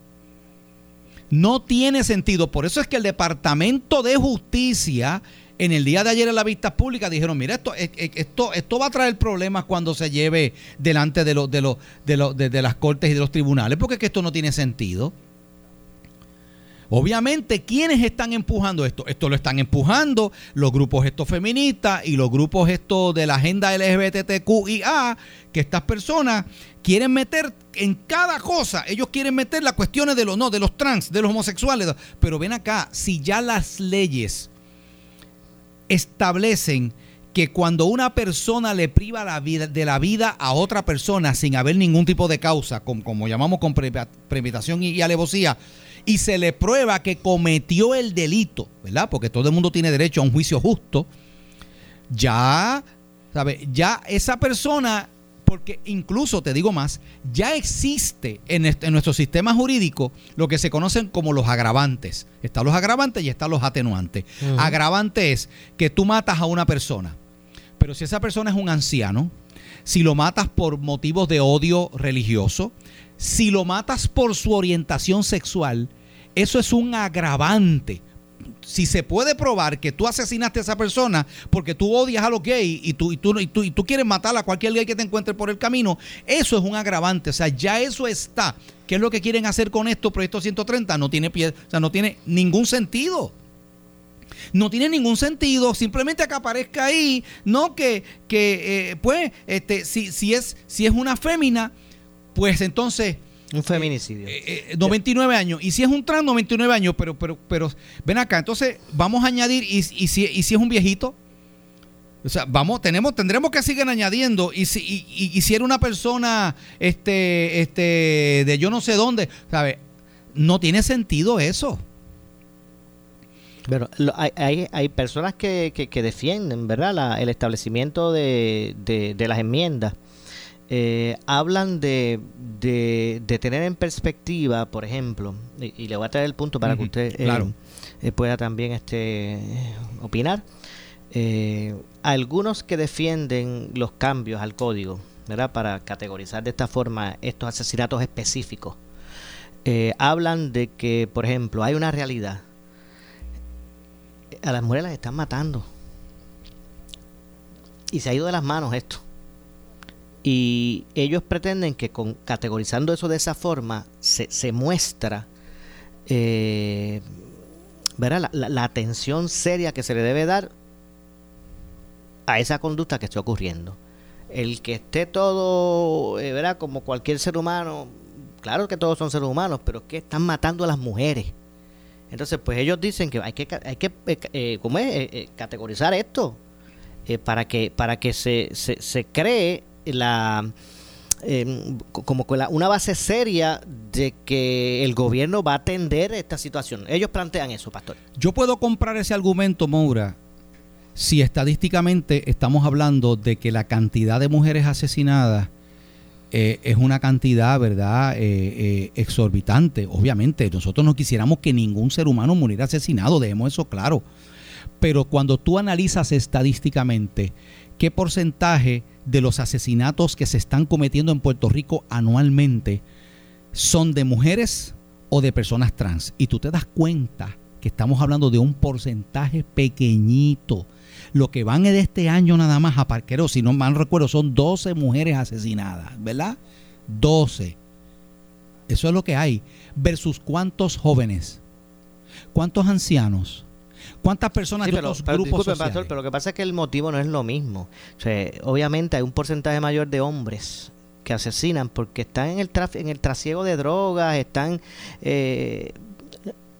No tiene sentido. Por eso es que el Departamento de Justicia en el día de ayer en la vista pública dijeron, mira, esto, eh, eh, esto, esto va a traer problemas cuando se lleve delante de, los de, los de, de, las cortes y de los tribunales, porque es que esto no tiene sentido. Obviamente, ¿quiénes están empujando esto? Esto lo están empujando los grupos estos feministas y los grupos estos de la agenda LGBTQIA, que estas personas quieren meter en cada cosa, ellos quieren meter las cuestiones de los no, de los trans, de los homosexuales, pero ven acá, si ya las leyes establecen que cuando una persona le priva la vida, de la vida a otra persona sin haber ningún tipo de causa, como, llamamos con premeditación y, alevosía, y se le prueba que cometió el delito, ¿verdad? Porque todo el mundo tiene derecho a un juicio justo, ya, ¿sabe? Ya esa persona porque incluso, te digo más, ya existe en, nuestro sistema jurídico lo que se conocen como los agravantes. Están los agravantes y están los atenuantes. Agravante es que tú matas a una persona, pero si esa persona es un anciano, si lo matas por motivos de odio religioso, si lo matas por su orientación sexual, eso es un agravante si se puede probar que tú asesinaste a esa persona porque tú odias a los gays y tú, y tú, y tú, quieres matar a cualquier gay que te encuentre por el camino, eso es un agravante. O sea, ya eso está. ¿Qué es lo que quieren hacer con esto, Proyecto 130? No tiene, pie, o sea, no tiene ningún sentido. No tiene ningún sentido, simplemente que aparezca ahí, no que, que eh, pues, este, si, si, es, si es una fémina, pues entonces un feminicidio. 99 eh, eh, años. Y si es un trans, 99 años. Pero, pero, pero, ven acá. Entonces, vamos a añadir. ¿Y, y, si, y si es un viejito? O sea, vamos, tenemos, tendremos que seguir añadiendo. Y si, y, y si era una persona, este, este, de yo no sé dónde, ¿sabes? No tiene sentido eso. Pero hay, hay, hay, personas que, que, defienden, ¿verdad? el establecimiento de, de las enmiendas eh, hablan de, de, tener en perspectiva, por ejemplo, y, le voy a traer el punto para que usted eh, eh, pueda también este, opinar. algunos que defienden los cambios al código, ¿verdad? Para categorizar de esta forma estos asesinatos específicos, hablan de que, por ejemplo, hay una realidad. A las mujeres las están matando. Y se ha ido de las manos esto. Y ellos pretenden que con categorizando eso de esa forma se, se muestra eh, La, la, atención seria que se le debe dar a esa conducta que está ocurriendo. El que esté todo, eh, ¿verdad? Como cualquier ser humano, claro que todos son seres humanos, pero es que están matando a las mujeres. Entonces, pues ellos dicen que hay que, hay que eh, ¿cómo es? categorizar esto para que para que se, se, se cree la, eh, como la- una base seria de que el gobierno va a atender esta situación. Ellos plantean eso, pastor. Yo puedo comprar ese argumento, Moura, si estadísticamente estamos hablando de que la cantidad de mujeres asesinadas eh, es una cantidad, ¿verdad?, eh, eh, exorbitante. Obviamente, nosotros no quisiéramos que ningún ser humano muriera asesinado, dejemos eso claro. Pero cuando tú analizas estadísticamente qué porcentaje de los asesinatos que se están cometiendo en Puerto Rico anualmente son de mujeres o de personas trans, y tú te das cuenta que estamos hablando de un porcentaje pequeñito. Lo que van de este año nada más a Parquero, si no mal recuerdo, son 12 mujeres asesinadas, ¿verdad? 12. Eso es lo que hay. Versus cuántos jóvenes, cuántos ancianos, cuántas personas Sí, de pero, pero grupos disculpe, sociales. pastor, pero lo que pasa es que el motivo no es lo mismo. O sea, obviamente hay un porcentaje mayor de hombres que asesinan porque están en el traf- en el trasiego de drogas, están eh,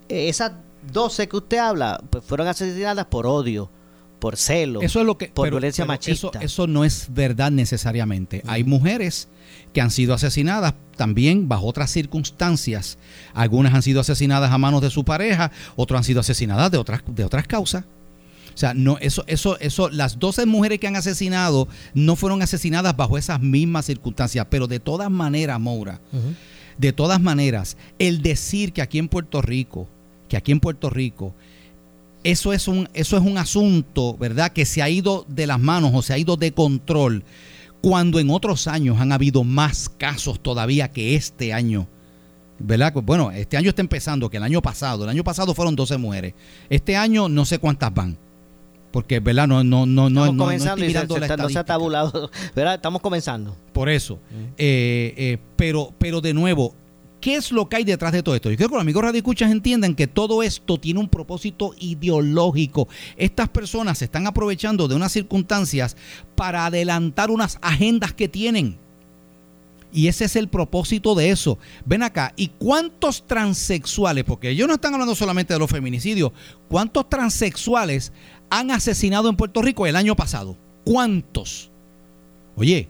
esas 12 que usted habla, pues fueron asesinadas por odio, por celo, Eso es lo que por pero- violencia pero machista. Eso, eso no es verdad necesariamente. Hay mujeres que han sido asesinadas también bajo otras circunstancias. Algunas han sido asesinadas a manos de su pareja, otras han sido asesinadas de otras de otras causas. O sea, no eso eso eso las 12 mujeres que han asesinado no fueron asesinadas bajo esas mismas circunstancias, pero de todas maneras, Moura, de todas maneras, el decir que aquí en Puerto Rico, que aquí en Puerto Rico eso es un eso es un asunto, ¿verdad? Que se ha ido de las manos o se ha ido de control cuando en otros años han habido más casos todavía que este año. ¿Verdad? Pues, Bueno, este año está empezando, que el año pasado, el año pasado fueron 12 mujeres. Este año no sé cuántas van. Porque, ¿verdad? No, no, no, no, Estamos no- no comenzando y se- está- no se ha tabulado, ¿verdad? Estamos comenzando. Por eso. Eh, eh, pero, pero de nuevo, ¿qué es lo que hay detrás de todo esto? Yo creo que los amigos radioescuchas entiendan que todo esto tiene un propósito ideológico. Estas personas se están aprovechando de unas circunstancias para adelantar unas agendas que tienen. Y ese es el propósito de eso. Ven acá, ¿y cuántos transexuales? Porque ellos no están hablando solamente de los feminicidios. ¿Cuántos transexuales han asesinado en Puerto Rico el año pasado? ¿Cuántos? Oye,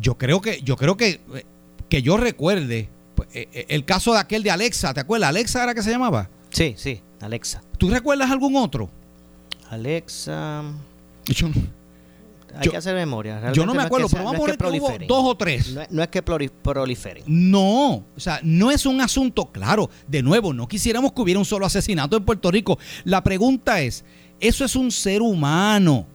yo creo que, yo creo que, eh, que yo recuerde el caso de aquel de Alexa, ¿te acuerdas? Alexa era que se llamaba. Sí, sí, Alexa. ¿Tú recuerdas algún otro? Alexa. Yo, Hay Yo- que hacer memoria. yo Realmente no me acuerdo, que pero vamos no a es poner que dos o tres. No, es- no es que proli- proliferen. No, o sea, no es un asunto, claro, de nuevo, no quisiéramos que hubiera un solo asesinato en Puerto Rico. La pregunta es, ¿eso es un ser humano?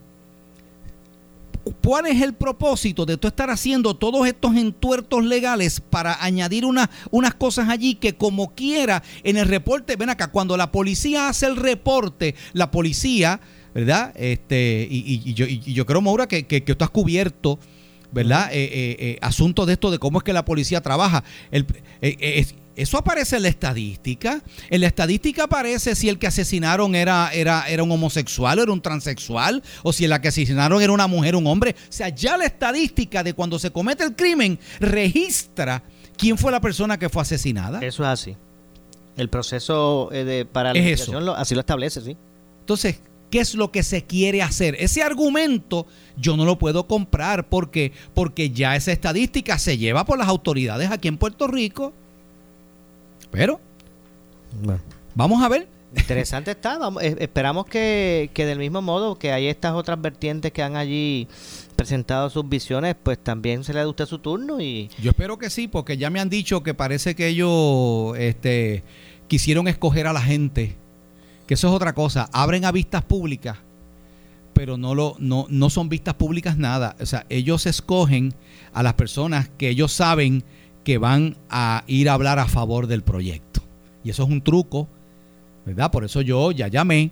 ¿Cuál es el propósito de tú estar haciendo todos estos entuertos legales para añadir una- unas cosas allí que como quiera en el reporte, ven acá, cuando la policía hace el reporte, la policía, ¿verdad? Este, y, y- y yo, y yo creo, Maura, que, que, que tú has cubierto, ¿verdad? Eh, eh, eh, asuntos de esto de cómo es que la policía trabaja. El- eh, es- eso aparece en la estadística. En la estadística aparece si el que asesinaron era, era, era un homosexual o era un transexual, o si el que asesinaron era una mujer o un hombre. O sea, ya la estadística de cuando se comete el crimen registra quién fue la persona que fue asesinada. Eso es así. El proceso eh, de, para la Es investigación lo- así lo establece, sí. Entonces, ¿qué es lo que se quiere hacer? Ese argumento yo no lo puedo comprar porque, porque ya esa estadística se lleva por las autoridades aquí en Puerto Rico. Pero, vamos a ver. Interesante está. Vamos, esperamos que, que del mismo modo que hay estas otras vertientes que han allí presentado sus visiones, pues también se le dé usted su turno y Yo espero que sí, porque ya me han dicho que parece que ellos este, quisieron escoger a la gente. Que eso es otra cosa. Abren a vistas públicas, pero no, lo, no, no son vistas públicas nada. O sea, ellos escogen a las personas que ellos saben que van a ir a hablar a favor del proyecto. Y eso es un truco, ¿verdad? Por eso yo ya llamé,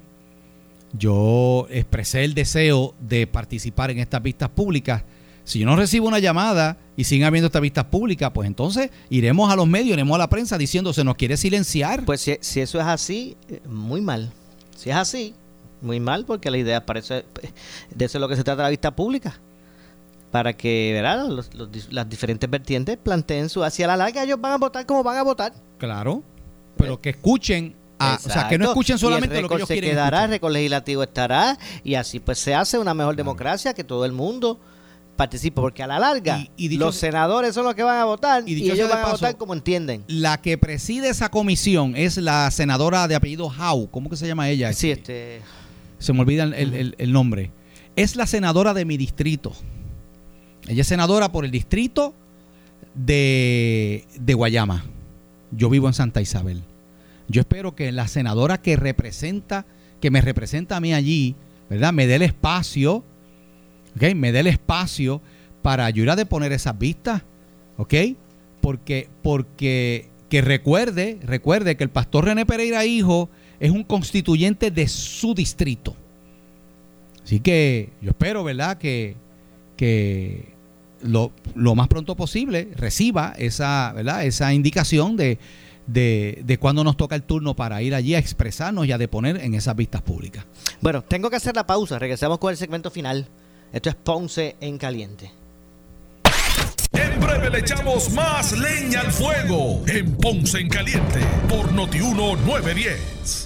yo expresé el deseo de participar en estas vistas públicas. Si yo no recibo una llamada y siguen habiendo estas vistas públicas, pues entonces iremos a los medios, iremos a la prensa diciendo se nos quiere silenciar. pues si, si eso es así, eh, muy mal. Si es así, muy mal porque la idea parece de eso es lo que se trata la vista pública. Para que ¿verdad? Los- los las diferentes vertientes planteen su hacia la larga ellos van a votar como van a votar. Claro, pero que escuchen, o sea, que no escuchen Y el solamente lo que ellos se quieren quedará, escuchar. el récord legislativo estará y así pues se hace una mejor democracia que todo el mundo participe, porque a la larga Y- y dicho los senadores son los que van a votar y, ellos van a votar como entienden. La que preside esa comisión es la senadora de apellido Howe. ¿Cómo que se llama ella? Sí, este, Se me olvida el, el- el nombre. Es la senadora de mi distrito. Ella es senadora por el distrito de, de Guayama. Yo vivo en Santa Isabel. Yo espero que la senadora que representa, que me representa a mí allí, ¿verdad? Me dé el espacio, ¿ok? Me dé el espacio para ayudar a poner esas vistas, ¿ok? Porque, porque que recuerde, recuerde que el pastor René Pereira Hijo es un constituyente de su distrito. Así que yo espero, ¿verdad? Que, que lo, lo más pronto posible reciba esa, ¿verdad? esa indicación de, de, de cuándo nos toca el turno para ir allí a expresarnos y a deponer en esas vistas públicas. Bueno, tengo que hacer la pausa. Regresamos con el segmento final. Esto es Ponce en Caliente. En breve le echamos más leña al fuego en Ponce en Caliente por Notiuno 910.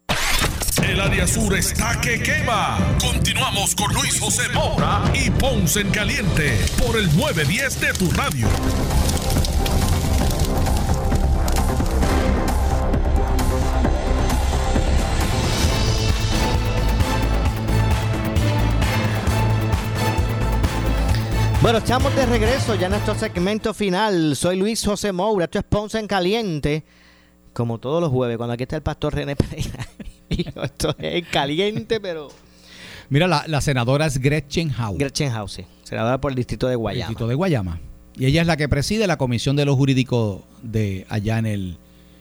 El área sur está que quema. Continuamos con Luis José Moura y Ponce en Caliente por el 910 de tu radio. Bueno, estamos de regreso ya en nuestro segmento final. Soy Luis José Moura, esto es Ponce en Caliente. Como todos los jueves, cuando aquí está el pastor René Pereira. Digo, esto es caliente, pero... Mira, la, la senadora es Gretchen Howe. Gretchen House, sí, senadora por el distrito de Guayama. Distrito de Guayama. Y ella es la que preside la Comisión de lo Jurídico de allá en el,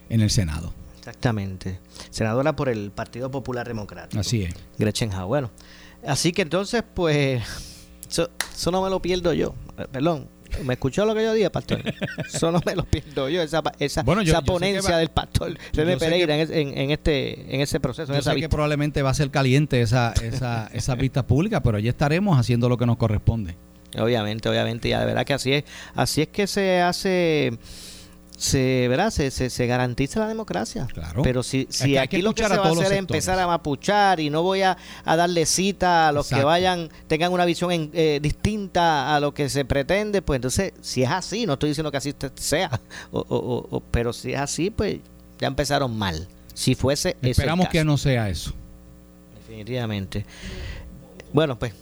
en el Senado. Exactamente. Senadora por el Partido Popular Democrático. Así es. Gretchen Howe. Bueno, así que entonces, pues, eso, eso no me lo pierdo yo. Eh, Perdón, ¿me escuchó lo que yo dije, pastor? Eso no me lo pierdo yo, esa, esa, Bueno, yo- esa ponencia va- del pastor René Pereira que- en, es- en- en este, en ese proceso, en Yo esa sé que vista. probablemente va a ser caliente esa, esa, esas vistas públicas, pero ya estaremos haciendo lo que nos corresponde. Obviamente, obviamente, y de verdad que así es, así es que se hace, se, ¿verdad? Se, se, se garantiza la democracia. Claro. Pero si, si aquí lo que se va a hacer es empezar a mapuchar y no voy a, a darle cita a los que vayan, tengan una visión en- eh, distinta a lo que se pretende, pues entonces, si es así, no estoy diciendo que así sea, o, o- o- pero si es así, pues ya empezaron mal. Si fuese ese el Esperamos que no sea eso. Definitivamente. Bueno, pues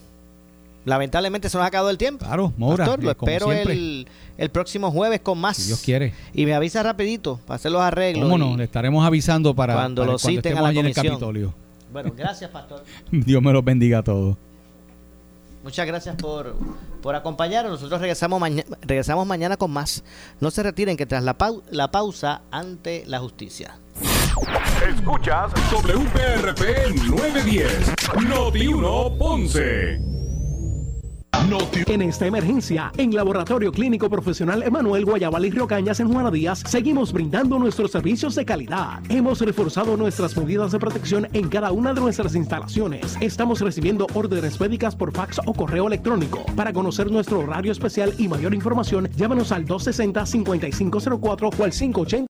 lamentablemente se nos ha acabado el tiempo. Claro, Moura, Pastor, lo eh, espero el, el próximo jueves con más. Si Dios quiere. Y me avisa rapidito para hacer los arreglos. ¿Cómo no? Le estaremos avisando para Cuando para lo citen estemos a la allí en el. Capitolio. Bueno, gracias, pastor. Dios me los bendiga a todos. Muchas gracias por, por acompañarnos. Nosotros regresamos, maña- regresamos mañana con más. No se retiren que tras la, pau- la pausa ante la justicia. Escuchas WPRP 910, Noti 1 Ponce. En esta emergencia, en Laboratorio Clínico Profesional Emanuel Guayabal y Río Cañas en Juana Díaz, seguimos brindando nuestros servicios de calidad. Hemos reforzado nuestras medidas de protección en cada una de nuestras instalaciones. Estamos recibiendo órdenes médicas por fax o correo electrónico. Para conocer nuestro horario especial y mayor información, llámanos al 260-5504 o al 580.